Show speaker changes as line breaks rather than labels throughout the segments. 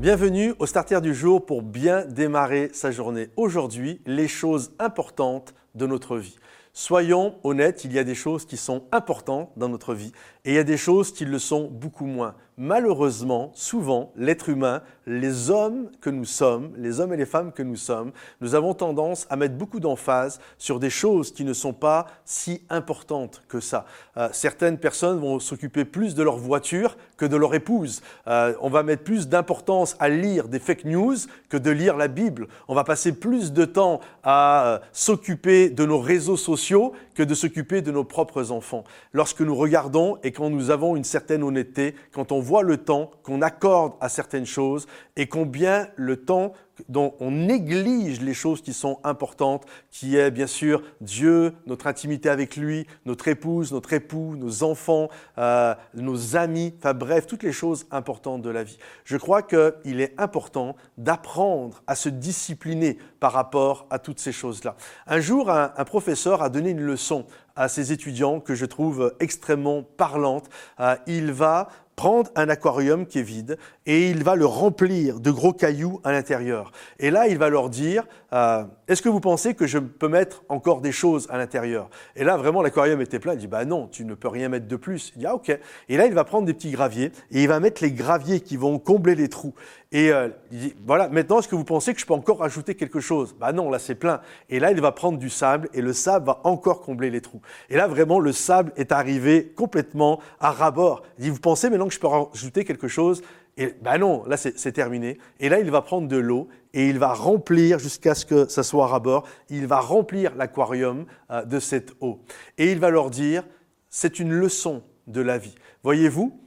Bienvenue au Starter du jour pour bien démarrer sa journée. Aujourd'hui, les choses importantes de notre vie. Soyons honnêtes, il y a des choses qui sont importantes dans notre vie et il y a des choses qui le sont beaucoup moins. Malheureusement, souvent, l'être humain, les hommes que nous sommes, les hommes et les femmes que nous sommes, nous avons tendance à mettre beaucoup d'emphase sur des choses qui ne sont pas si importantes que ça. Euh, certaines personnes vont s'occuper plus de leur voiture que de leur épouse. Euh, on va mettre plus d'importance à lire des fake news que de lire la Bible. On va passer plus de temps à euh, s'occuper de nos réseaux sociaux que de s'occuper de nos propres enfants. Lorsque nous regardons et quand nous avons une certaine honnêteté, quand on voit le temps qu'on accorde à certaines choses et combien le temps dont on néglige les choses qui sont importantes, qui est bien sûr Dieu, notre intimité avec lui, notre épouse, notre époux, nos enfants, euh, nos amis, enfin bref, toutes les choses importantes de la vie. Je crois qu'il est important d'apprendre à se discipliner par rapport à toutes ces choses-là. Un jour, un, professeur a donné une leçon à ses étudiants que je trouve extrêmement parlante. Euh, il va prendre un aquarium qui est vide et il va le remplir de gros cailloux à l'intérieur. Et là, il va leur dire, euh, est-ce que vous pensez que je peux mettre encore des choses à l'intérieur? Et là, vraiment, l'aquarium était plein. Il dit, bah non, tu ne peux rien mettre de plus. Il dit, ah ok. Et là, il va prendre des petits graviers et il va mettre les graviers qui vont combler les trous. Et euh, il dit, voilà, maintenant, est-ce que vous pensez que je peux encore rajouter quelque chose? Bah non, là, c'est plein. Et là, il va prendre du sable et le sable va encore combler les trous. Et là, vraiment, le sable est arrivé complètement à ras-bord. Il dit, vous pensez maintenant je peux rajouter quelque chose? Et ben non, là c'est terminé. Et là, il va prendre de l'eau et il va remplir jusqu'à ce que ça soit à bord. Il va remplir l'aquarium euh, de cette eau. Et il va leur dire, c'est une leçon de la vie. Voyez-vous,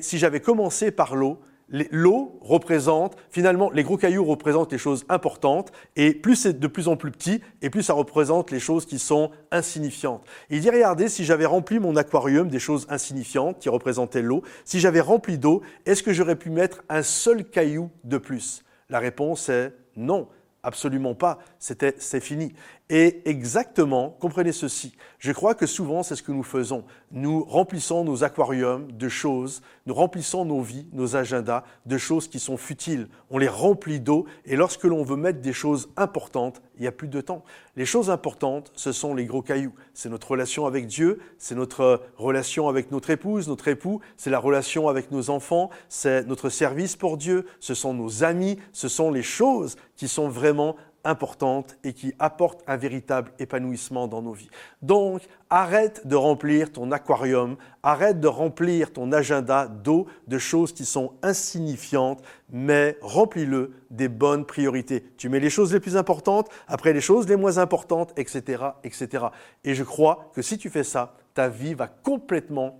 si j'avais commencé par l'eau, l'eau représente, finalement, les gros cailloux représentent les choses importantes, et plus c'est de plus en plus petit, et plus ça représente les choses qui sont insignifiantes. il dit, regardez, si j'avais rempli mon aquarium des choses insignifiantes qui représentaient l'eau, si j'avais rempli d'eau, est-ce que j'aurais pu mettre un seul caillou de plus? La réponse est non. Absolument pas, c'était c'est fini. Et exactement, comprenez ceci, je crois que souvent c'est ce que nous faisons. Nous remplissons nos aquariums de choses, nous remplissons nos vies, nos agendas de choses qui sont futiles. On les remplit d'eau et lorsque l'on veut mettre des choses importantes, il n'y a plus de temps. Les choses importantes, ce sont les gros cailloux. C'est notre relation avec Dieu, c'est notre relation avec notre épouse, notre époux, c'est la relation avec nos enfants, c'est notre service pour Dieu, ce sont nos amis, ce sont les choses qui sont vraiment importantes et qui apportent un véritable épanouissement dans nos vies. Donc, arrête de remplir ton aquarium, arrête de remplir ton agenda d'eau de choses qui sont insignifiantes, mais remplis-le des bonnes priorités. Tu mets les choses les plus importantes, après les choses les moins importantes, etc., etc. Et je crois que si tu fais ça, ta vie va complètement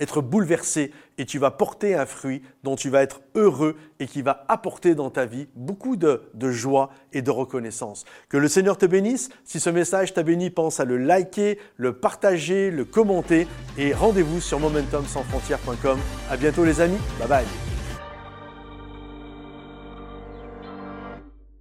être bouleversé et tu vas porter un fruit dont tu vas être heureux et qui va apporter dans ta vie beaucoup de, joie et de reconnaissance. Que le Seigneur te bénisse. Si ce message t'a béni, pense à le liker, le partager, le commenter et rendez-vous sur momentumsansfrontières.com. À bientôt les amis. Bye bye.